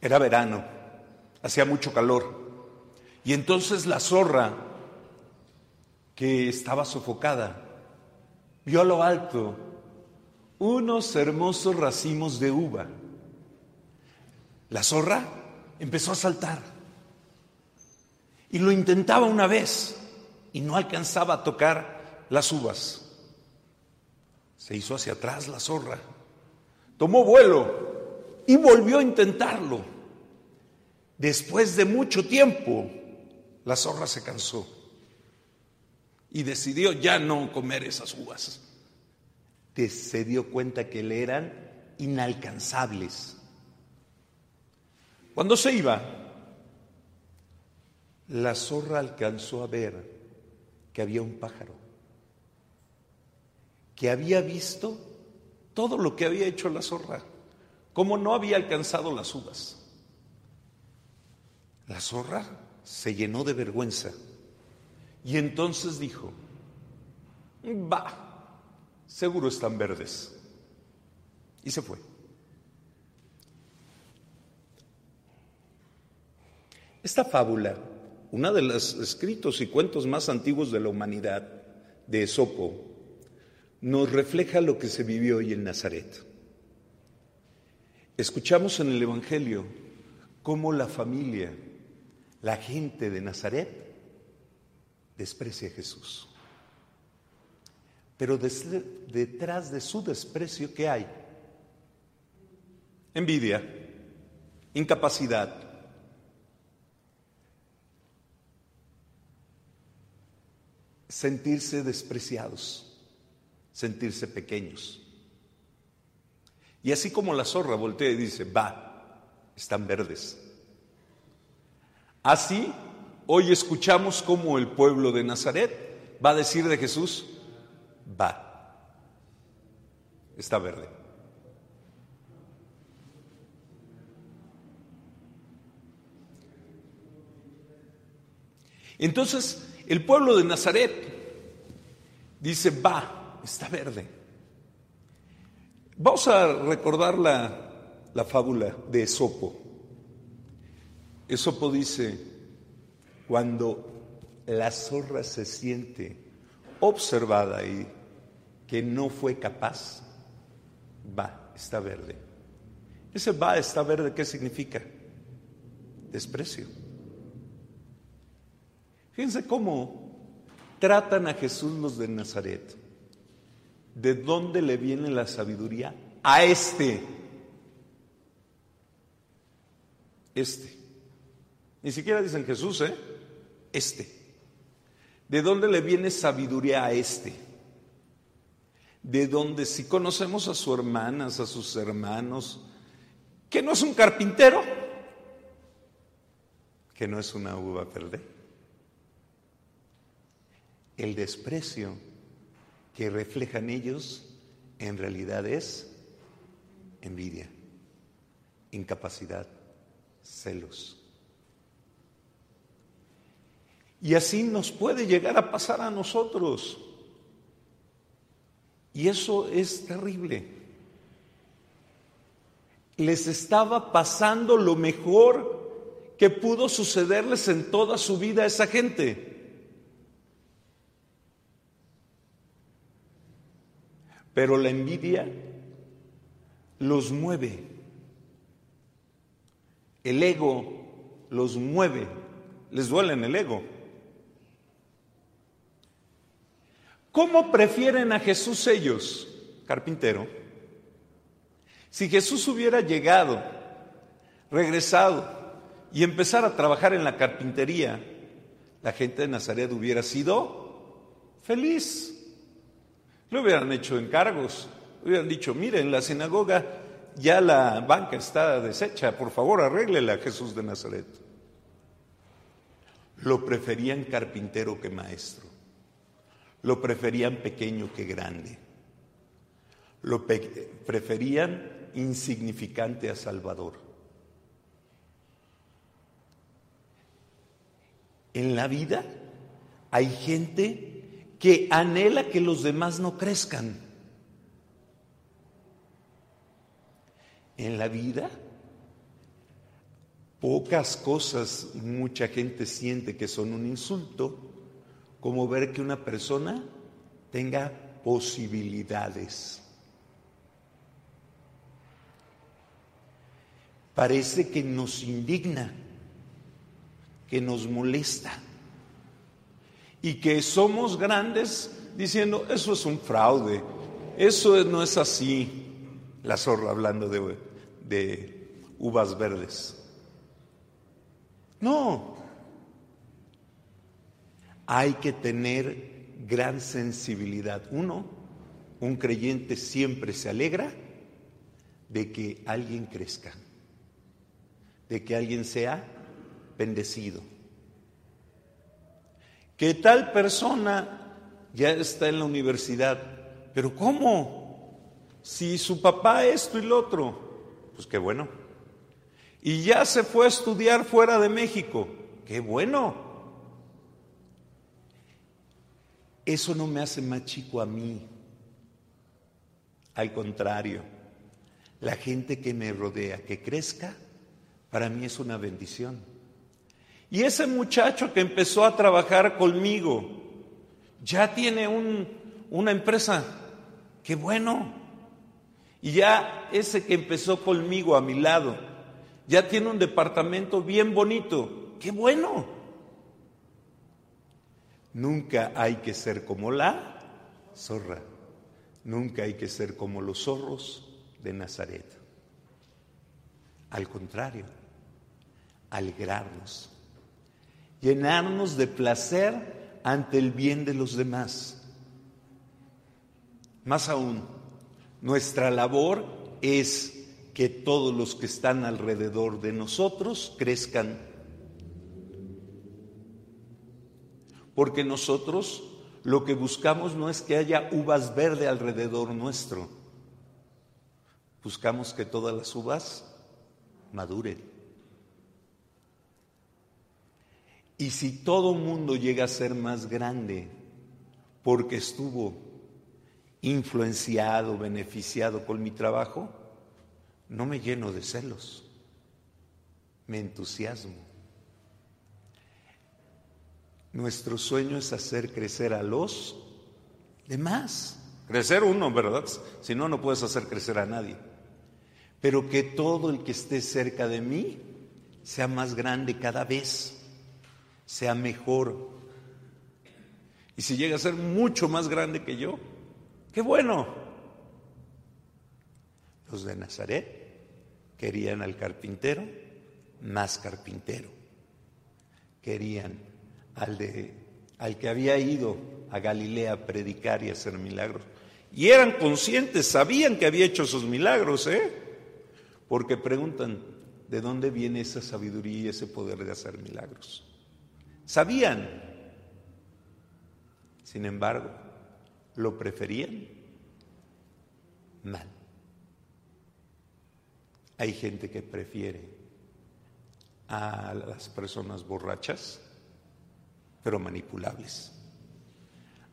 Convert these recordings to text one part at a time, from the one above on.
Era verano, hacía mucho calor. Y entonces la zorra, que estaba sofocada, vio a lo alto unos hermosos racimos de uva. La zorra empezó a saltar y lo intentaba una vez y no alcanzaba a tocar las uvas. Se hizo hacia atrás la zorra, tomó vuelo y volvió a intentarlo. Después de mucho tiempo, la zorra se cansó y decidió ya no comer esas uvas. Se dio cuenta que le eran inalcanzables. Cuando se iba, la zorra alcanzó a ver que había un pájaro, que había visto todo lo que había hecho la zorra, como no había alcanzado las uvas. La zorra se llenó de vergüenza y entonces dijo, va, seguro están verdes. Y se fue. Esta fábula, una de los escritos y cuentos más antiguos de la humanidad, de Esopo, nos refleja lo que se vivió hoy en Nazaret. Escuchamos en el Evangelio cómo la familia, la gente de Nazaret, desprecia a Jesús. Pero detrás de su desprecio, ¿qué hay? Envidia, incapacidad, sentirse despreciados, sentirse pequeños. Y así como la zorra voltea y dice, va, están verdes. Así, hoy escuchamos cómo el pueblo de Nazaret va a decir de Jesús, va, está verde. Entonces, el pueblo de Nazaret dice, va, está verde. Vamos a recordar la, fábula de Esopo. Esopo dice, cuando la zorra se siente observada y que no fue capaz, va, está verde. Ese va, está verde, ¿qué significa? Desprecio. Fíjense cómo tratan a Jesús los de Nazaret. ¿De dónde le viene la sabiduría? A este. Este. Ni siquiera dicen Jesús, ¿eh? Este. ¿De dónde le viene sabiduría a este? De dónde si conocemos a sus hermanas, a sus hermanos, que no es un carpintero, que no es una uva verde el desprecio que reflejan ellos en realidad es envidia, incapacidad, celos. Y así nos puede llegar a pasar a nosotros. Y eso es terrible. Les estaba pasando lo mejor que pudo sucederles en toda su vida a esa gente. Pero la envidia los mueve. El ego los mueve. Les duele en el ego. ¿Cómo prefieren a Jesús ellos, carpintero? Si Jesús hubiera llegado, regresado y empezar a trabajar en la carpintería, la gente de Nazaret hubiera sido feliz. Le hubieran hecho encargos, Hubieran dicho, mire, en la sinagoga ya la banca está deshecha, por favor arréglela Jesús de Nazaret. Lo preferían carpintero que maestro. Lo preferían pequeño que grande. Lo preferían insignificante a Salvador. En la vida hay gente que anhela que los demás no crezcan. En la vida pocas cosas mucha gente siente que son un insulto, como ver que una persona tenga posibilidades. Parece que nos indigna, que nos molesta y que somos grandes diciendo, eso es un fraude, eso no es así, la zorra hablando de, uvas verdes. No, hay que tener gran sensibilidad. Uno, un creyente siempre se alegra de que alguien crezca, de que alguien sea bendecido. Que tal persona ya está en la universidad, pero ¿cómo? Si su papá esto y lo otro, pues qué bueno. Y ya se fue a estudiar fuera de México, qué bueno. Eso no me hace más chico a mí. Al contrario, la gente que me rodea, que crezca, para mí es una bendición. Y ese muchacho que empezó a trabajar conmigo ya tiene una empresa. Qué bueno. Y ya ese que empezó conmigo a mi lado ya tiene un departamento bien bonito. Qué bueno. Nunca hay que ser como la zorra. Nunca hay que ser como los zorros de Nazaret. Al contrario, alegrarnos llenarnos de placer ante el bien de los demás. Más aún, nuestra labor es que todos los que están alrededor de nosotros crezcan. Porque nosotros lo que buscamos no es que haya uvas verdes alrededor nuestro. Buscamos que todas las uvas maduren. Y si todo mundo llega a ser más grande porque estuvo influenciado, beneficiado con mi trabajo, no me lleno de celos, me entusiasmo. Nuestro sueño es hacer crecer a los demás. Crecer uno, ¿verdad? Si no, no puedes hacer crecer a nadie. Pero que todo el que esté cerca de mí sea más grande cada vez sea mejor. Y si llega a ser mucho más grande que yo, qué bueno. Los de Nazaret querían al carpintero más carpintero. Querían al de al que había ido a Galilea a predicar y hacer milagros. Y eran conscientes, sabían que había hecho esos milagros, ¿eh? Porque preguntan, ¿de dónde viene esa sabiduría y ese poder de hacer milagros? Sabían. Sin embargo, lo preferían mal. Hay gente que prefiere a las personas borrachas, pero manipulables.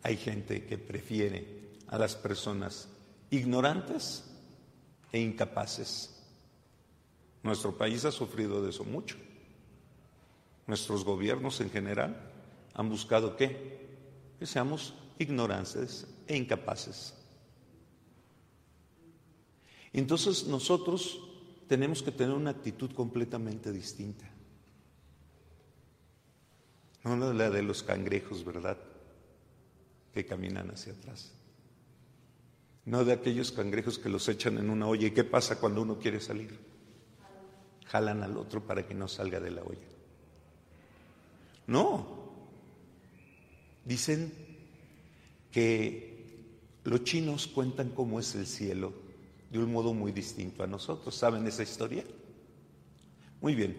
Hay gente que prefiere a las personas ignorantes e incapaces. Nuestro país ha sufrido de eso mucho. Nuestros gobiernos en general han buscado qué? Que seamos ignorantes e incapaces. Entonces nosotros tenemos que tener una actitud completamente distinta. No la de los cangrejos, ¿verdad? Que caminan hacia atrás. No de aquellos cangrejos que los echan en una olla. ¿Y qué pasa cuando uno quiere salir? Jalan al otro para que no salga de la olla. No. Dicen que Los chinos cuentan cómo es el cielo de un modo muy distinto a nosotros. ¿Saben esa historia? Muy bien.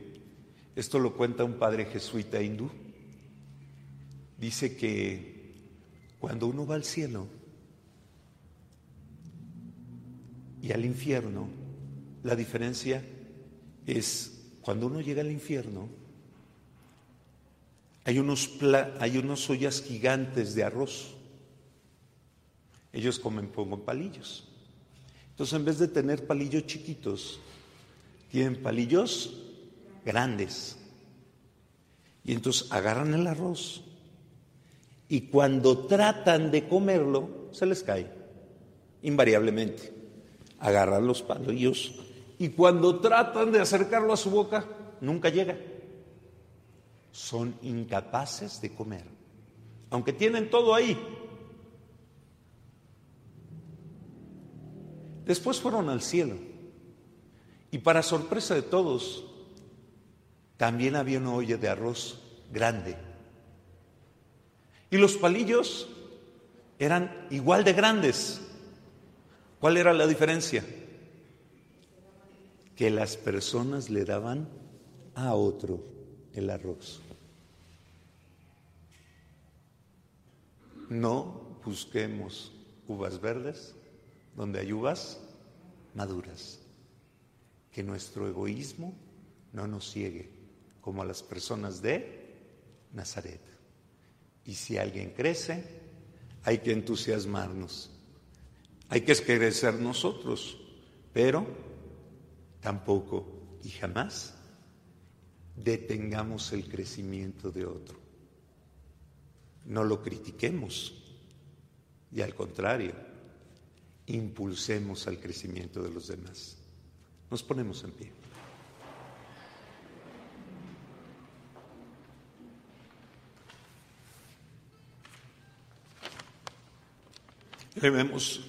Esto lo cuenta un padre jesuita hindú. Dice que cuando uno va al cielo y al infierno, la diferencia es cuando uno llega al infierno, hay unos, hay unos ollas gigantes de arroz ellos comen con palillos. Entonces, en vez de tener palillos chiquitos, tienen palillos grandes. Y entonces agarran el arroz y cuando tratan de comerlo, se les cae, invariablemente. Agarran los palillos y cuando tratan de acercarlo a su boca, nunca llega. Son incapaces de comer, aunque tienen todo ahí, Después fueron al cielo. Y para sorpresa de todos, también había una olla de arroz grande. Y los palillos eran igual de grandes. ¿Cuál era la diferencia? Que las personas le daban a otro el arroz. No busquemos uvas verdes donde hay uvas maduras. Que nuestro egoísmo no nos ciegue como a las personas de Nazaret. Y si alguien crece, hay que entusiasmarnos. Hay que crecer nosotros, pero tampoco y jamás detengamos el crecimiento de otro. No lo critiquemos y al contrario, impulsemos al crecimiento de los demás. Nos ponemos en pie. Vemos